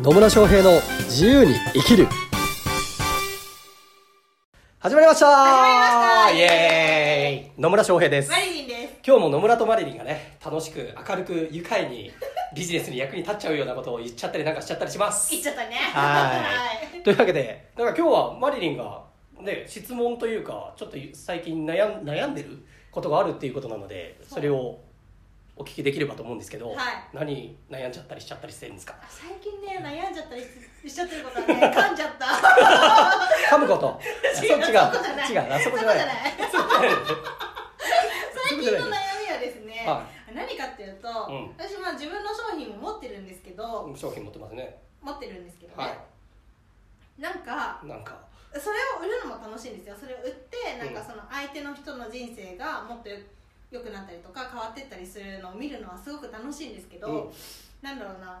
野村翔平の自由に生きる。始まりました。始まりました。イエーイ。野村翔平です。マリリンです。今日も野村とマリリンがね楽しく明るく愉快に ビジネスに役に立っちゃうようなことを言っちゃったりなんかしちゃったりします。言っちゃったね。はい。というわけでだから今日はマリリンがね質問というかちょっと最近悩ん悩んでることがあるっていうことなのでそれをお聞きできればと思うんですけど、はい。何悩んじゃったりしちゃったりしてるんですか？最近ね悩んじゃったりしちゃってることはね 噛んじゃった。噛むこと？そっ違う。違う。あそこじゃない。最近の悩みはですね、は何かっていうと、うん。私まあ自分の商品も持ってるんですけど、商品持ってますね。持ってるんですけどね、はなんかいなんか。それを売るのも楽しいんですよ。それを売ってなんかその相手の人の人生がもっとよ良くなったりとか変わってったりするのを見るのはすごく楽しいんですけど、うん。なんだろうな。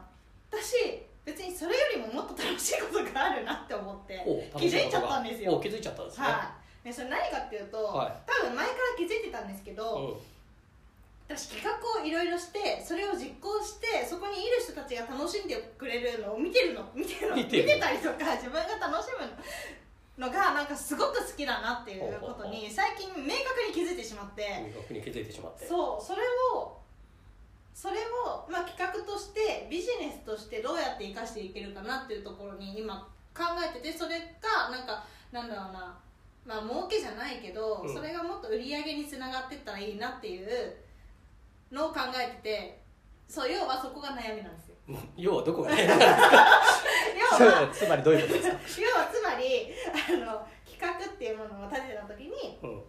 私別にそれよりももっと楽しいことがあるなって思ってお気づいちゃったんですよ。お気づいちゃったんですね、はい。でそれ何かっていうと、はい。多分前から気づいてたんですけど、うん。私企画をいろいろしてそれを実行してそこにいる人たちが楽しんでくれるのを見てるの見てるの見てる。たりとか自分が楽しむのがなんかすごく好きだなっていうことに最近明確に気づいてしまって。明確に気づいてしまって。そうそれをそれを、まあ、企画としてビジネスとしてどうやって生かしていけるかなっていうところに今考えててそれがなんかなんだろうな。まあ儲けじゃないけど、うん。それがもっと売り上げにつながっていったらいいなっていうのを考えててそう要はそこが悩みなんですよ。要はどこがねなんです要 はかつまりどういうことですか、要はつまりあの企画っていうものを立てた時にうん。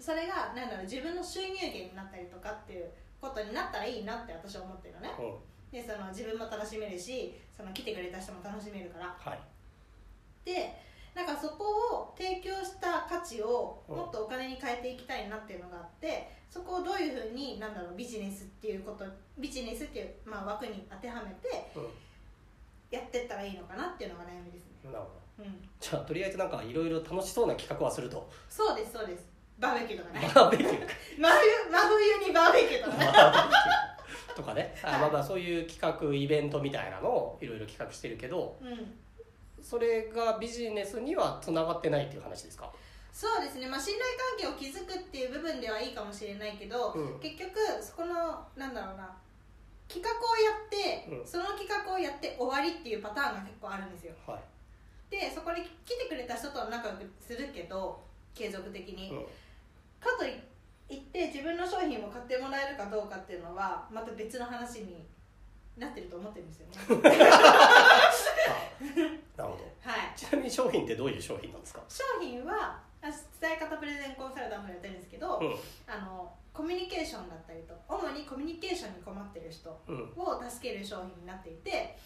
それがなんだろう自分の収入源になったりとかっていうことになったらいいなって私は思ってるのね。うん、でその自分も楽しめるしその来てくれた人も楽しめるから。はい。でなんかそこを提供した価値をうん。もっとお金に変えていきたいなっていうのがあってそこをどういうふうになんだろうビジネスっていうことビジネスっていう、まあ、枠に当てはめてうやってったらいいのかなっていうのが悩みですね、んなるほど。うん、じゃあとりあえずなんかいろいろ楽しそうな企画はすると。そうですそうです。バーベキューとかね。バーベキュー 真冬にバーベキューとかね。とかね、あはい。まあまあそういう企画イベントみたいなのをいろいろ企画してるけどうん。それがビジネスにはつながってないっていう話ですか？そうですね、まあ、信頼関係を築くっていう部分ではいいかもしれないけど、うん。結局そこのなんだろうな企画をやって、うん。その企画をやって終わりっていうパターンが結構あるんですよ。はい、でそこに来てくれた人とは仲良くするけど継続的に、うん、かといって自分の商品を買ってもらえるかどうかっていうのはまた別の話になってると思ってるんですよね なるほど。はい。ちなみに商品ってどういう商品なんですか？商品はあ伝え方プレゼンコンサルタントやってるんですけど、うん。あのコミュニケーションだったりと主にコミュニケーションに困ってる人うん。を助ける商品になっていて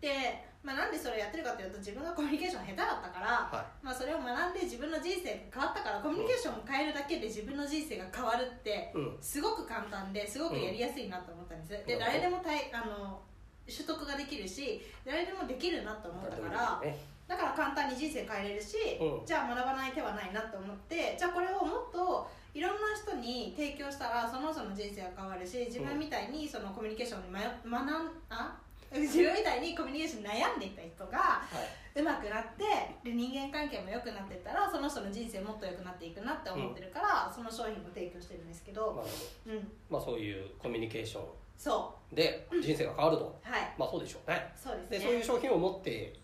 で、まあ、なんでそれやってるかというと自分がコミュニケーション下手だったから、はまあ、それを学んで自分の人生が変わったからコミュニケーションを変えるだけで自分の人生が変わるってうん。すごく簡単ですごくやりやすいなと思ったんです、でうん誰でもたいあの取得ができるし誰でもできるなと思ったからね。だから簡単に人生変えれるし、うん。じゃあ学ばない手はないなと思ってじゃあこれをもっといろんな人に提供したらその人の人生が変わるし自分みたいにそのコミュニケーションに学学んあ？自分みたいにコミュニケーションに悩んでいた人がはい。上手くなってで人間関係も良くなっていったらその人の人生もっと良くなっていくなって思ってるから、その商品を提供してるんですけど、なるほど。うん、まあそういうコミュニケーションそで人生が変わると、うはい。まあそうでしょうね。そうですね。でそういう商品を持って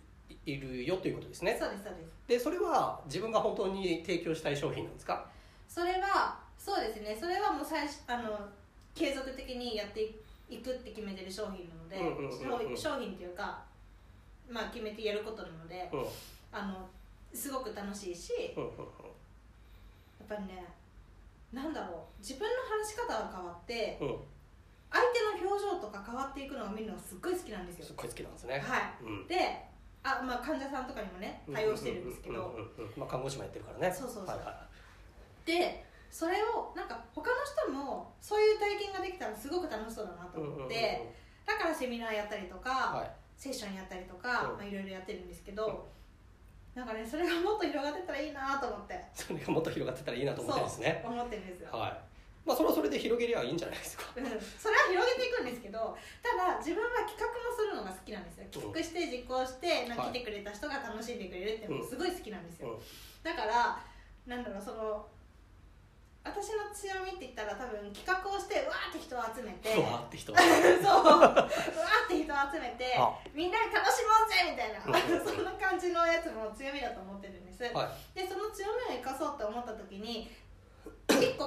いるよということですね。そうですそうです。でそれは自分が本当に提供したい商品なんですか？それはそうですね。それはもう最初あの継続的にやっていくって決めてる商品なので、うんうんうんうん商商品っていうかまあ決めてやることなので、うん。うんあのすごく楽しいしやうんうん。っぱりねなんだろう。自分の話し方が変わってうん相手の表情とか変わっていくのを見るのがすっごい好きなんですよ。すっごい好きなんですね。はい。うん。であ、まあ、患者さんとかにもね対応してるんですけど、看護師もやってるからね。そうそうそう。はいはでそれをなんか他の人もそういう体験ができたらすごく楽しそうだなと思って、だからセミナーやったりとか、はい。セッションやったりとか、うん。まあ、いろいろやってるんですけど、なんかねそれがもっと広がってったらいいなと思って。それがもっと広がってたらいいなと思ってるんですね。思ってるんですよ、はいまあそれはそれで広げりゃいいんじゃないですか。うん。それは広げていくんですけどただ自分は企画もするのが好きなんですよ。企画して実行してなんか来てくれた人が楽しんでくれるってすごい好きなんですよ、うん。だからなんだろうその私の強みって言ったら多分企画をしてうわーって人を集めてふわーって人 そう。うわーって人を集めてあ。みんなで楽しもうぜみたいなうん。そんな感じのやつも強みだと思ってるんです、はでその強みを生かそうと思った時に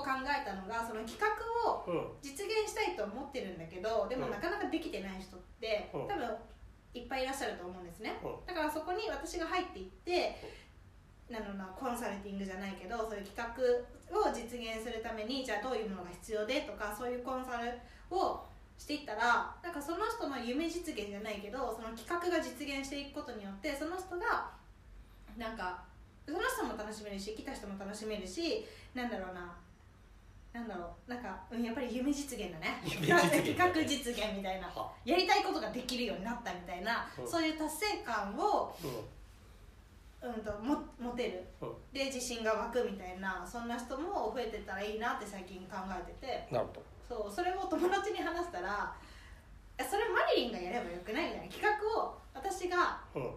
考えたのがその企画を実現したいと思ってるんだけどでもうん。なかなかできてない人ってうん。多分いっぱいいらっしゃると思うんですね。うん。だからそこに私が入っていってなのなコンサルティングじゃないけどそういう企画を実現するためにじゃあどういうものが必要でとかそういうコンサルをしていったらなんかその人の夢実現じゃないけどその企画が実現していくことによってその人がなんかその人も楽しめるし来た人も楽しめるしなんだろうななんだろうなんか、うん、やっぱり夢実現だね。夢実現企画実現みたいな。は。やりたいことができるようになったみたいな、うん。そういう達成感を、ううん、とも持てる、うん。で自信が湧くみたいなそんな人も増えてったらいいなって最近考えてて。んなるほど。そうそれを友達に話したら「えそれマリリンがやればよくない?」みたい？な企画を私がうん。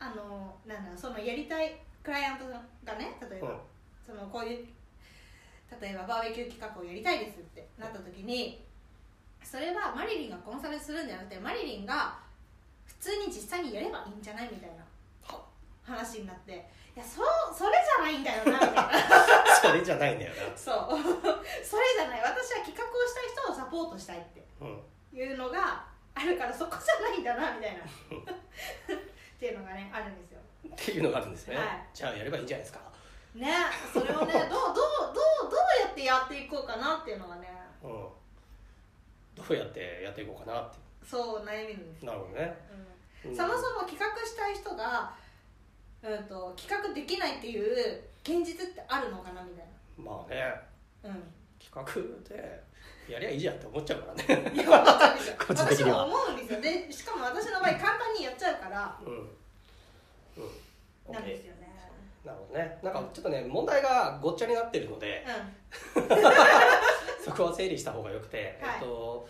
あのなんだそのやりたいクライアントがね例えば、うん。そのこういう例えばバーベキュー企画をやりたいですってなった時にそれはマリリンがコンサルするんじゃなくてマリリンが普通に実際にやればいいんじゃないみたいなは話になっていやそうそれじゃないんだよなみたいな。それじゃないんだよそう。それじゃない。私は企画をしたい人をサポートしたいっていうのがあるからそこじゃないんだなみたいな。っていうのがねあるんですよ。っていうのがあるんですね、はい。じゃあやればいいんじゃないですかねそれをね どうどうどうどうやってやっていこうかなっていうのがね。うん。どうやってやっていこうかなってそう悩みです。なるほどね、うん。うん。そもそも企画したい人が、うん、と企画できないっていう現実ってあるのかなみたいまあね。なうん。企画でやりゃいいじゃんって思っちゃうからね。いや 私も思うんですよ。でしかも私の場合簡単にやっちゃうから。うん。うん。オなんですよねなるほどね。なんかちょっとね問題がごっちゃになってるのでうん。そこは整理した方がよくて、はい。えっと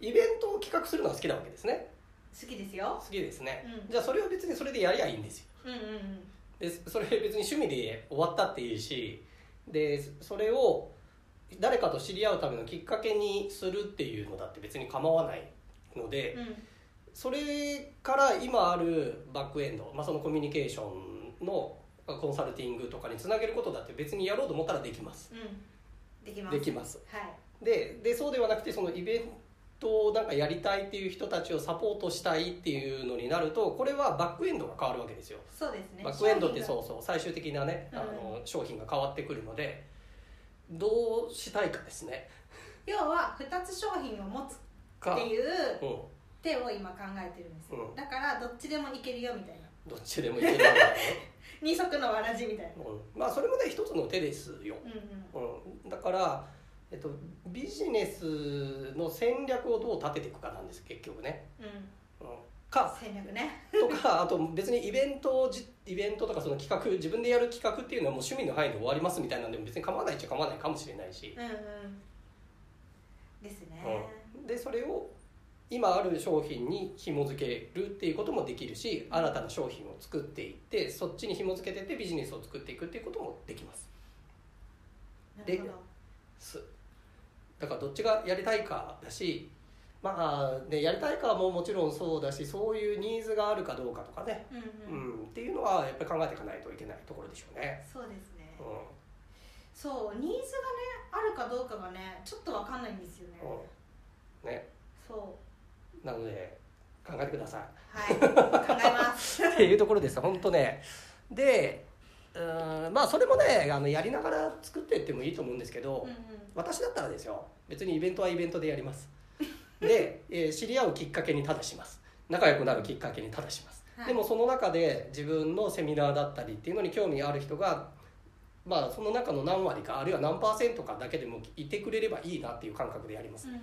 イベントを企画するのは好きなわけですね。好きですよ。好きですね、うん。じゃあそれを別にそれでやりゃいいんですよ。うんうんうん。でそれ別に趣味で終わったっていいしでそれを誰かと知り合うためのきっかけにするっていうのだって別に構わないので、うん。それから今あるバックエンド、まあ、そのコミュニケーションのコンサルティングとかにつなげることだって別にやろうと思ったらできます。うん。できます。できます。はい。ででそうではなくてそのイベントをなんかやりたいっていう人たちをサポートしたいっていうのになるとこれはバックエンドが変わるわけですよ。そうですね。バックエンドって商そうそう最終的なね、うん。あの商品が変わってくるのでどうしたいかですね。要は2つ商品を持つかっていううん、手を今考えてるんですよ、うん。だからどっちでもいけるよみたいな。どっちでもいけるよね、二足のわらじみたいな。うん、まあそれもね一つの手ですよ、うんうん。うん、だから、えっと、ビジネスの戦略をどう立てていくかなんです結局ね、うん。うん、か戦略ね。とかあと別にイベントをじイベントとかその企画自分でやる企画っていうのはもう趣味の範囲で終わりますみたいなんでも別に構わないっちゃ構わないかもしれないし、うんうん。ですね、うん、でそれを今ある商品に紐付けるっていうこともできるし新たな商品を作っていってそっちに紐付けてってビジネスを作っていくっていうこともできます。なるほど。すだからどっちがやりたいかだしまあねやりたいかももちろんそうだしそういうニーズがあるかどうかとかね、うんうん、うん、っていうのはやっぱり考えていかないといけないところでしょうね、そうですね、うそうニーズがねあるかどうかがねちょっとわかんないんですよね、んうん、ね。そうなので考えてください。はい考えます。っていうところです。本当ね。でうーんまあそれもねあのやりながら作っていってもいいと思うんですけど、うんうん。私だったらですよ。別にイベントはイベントでやります。で、えー知り合うきっかけにただします。仲良くなるきっかけにただします、はい。でもその中で自分のセミナーだったりっていうのに興味ある人がまあその中の何割かあるいは何パーセントかだけでもいてくれればいいなっていう感覚でやります、うん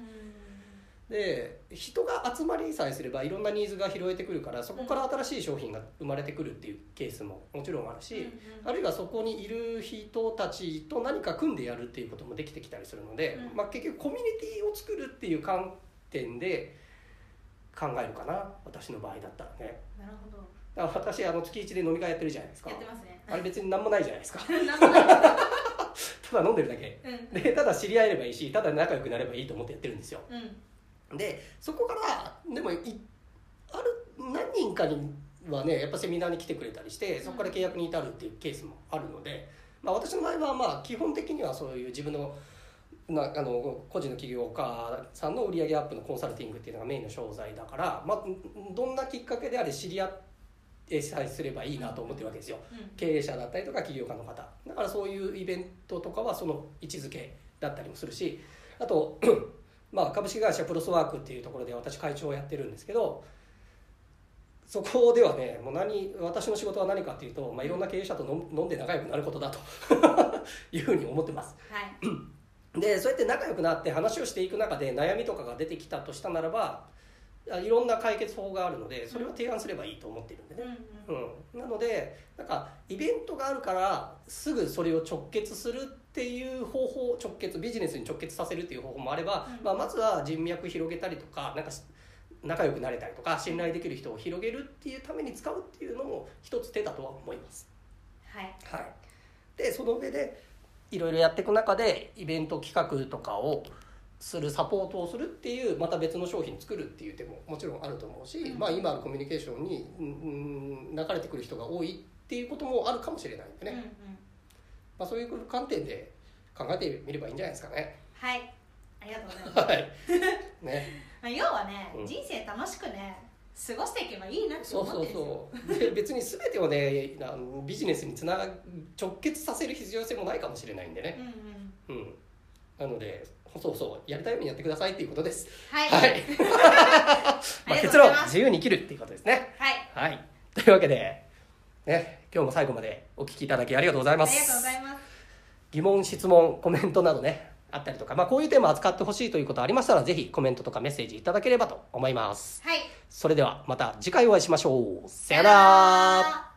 で人が集まりさえすればいろんなニーズが拾えてくるからそこから新しい商品が生まれてくるっていうケースももちろんあるし、うんうんあるいはそこにいる人たちと何か組んでやるっていうこともできてきたりするので、うん。まあ、結局コミュニティを作るっていう観点で考えるかな私の場合だったらね。なるほど。だから私あの月1で飲み会やってるじゃないですか。やってますね。あれ別に何もないじゃないですか。ただ飲んでるだけ。うん。でただ知り合えればいいしただ仲良くなればいいと思ってやってるんですよ。うんでそこからでもいある何人かにはねやっぱセミナーに来てくれたりしてそこから契約に至るっていうケースもあるので、まあ、私の場合はまあ基本的にはそういう自分のなあの個人の起業家さんの売上アップのコンサルティングっていうのがメインの商材だから、まあ、どんなきっかけであれ知り合ってさえすればいいなと思ってるわけですよ。うん。経営者だったりとか起業家の方。だからそういうイベントとかはその位置づけだったりもするしあとまあ株式会社プロスワークっていうところで私会長をやってるんですけどそこではねもう何私の仕事は何かっていうと、まあ、いろんな経営者と飲飲んで仲良くなることだと いうふうに思ってます。はい。でそうやって仲良くなって話をしていく中で悩みとかが出てきたとしたならばあいろんな解決法があるのでそれを提案すればいいと思っているんでね、うんうん。うん、なのでなんかイベントがあるからすぐそれを直結するっていう方法直結ビジネスに直結させるっていう方法もあれば、うん。まあ、まずは人脈広げたりとかなんかし仲良くなれたりとか信頼できる人を広げるっていうために使うっていうのも一つ手だとは思います。はい。はい、でその上でいろいろやっていく中でイベント企画とかをするサポートをするっていうまた別の商品作るっていう手ももちろんあると思うし、うん。まあ、今あるコミュニケーションに、うんうん、流れてくる人が多いっていうこともあるかもしれないんでね、うんうんまあ、そういう観点で考えてみればいいんじゃないですかね。はい。ありがとうございます。はい。ね、まあ要はね、うん。人生楽しくね過ごしていけばいいなってそうそう思ってるんですよ。そうで 別に全てをねあのビジネスにつなが直結させる必要性もないかもしれないんでね、うんうん。うん、なのでそうそうやりたいようにやってくださいっていうことです。はい、はい。まあ、結論自由に生きるっていうことですね。はい。はい。というわけで、ね、今日も最後までお聞きいただきありがとうございます。ありがとうございます疑問、質問、コメントなどね、あったりとか、まあ、こういうテーマ扱ってほしいということありましたら、ぜひコメントとかメッセージいただければと思います。はいそれではまた次回お会いしましょう。さよなら。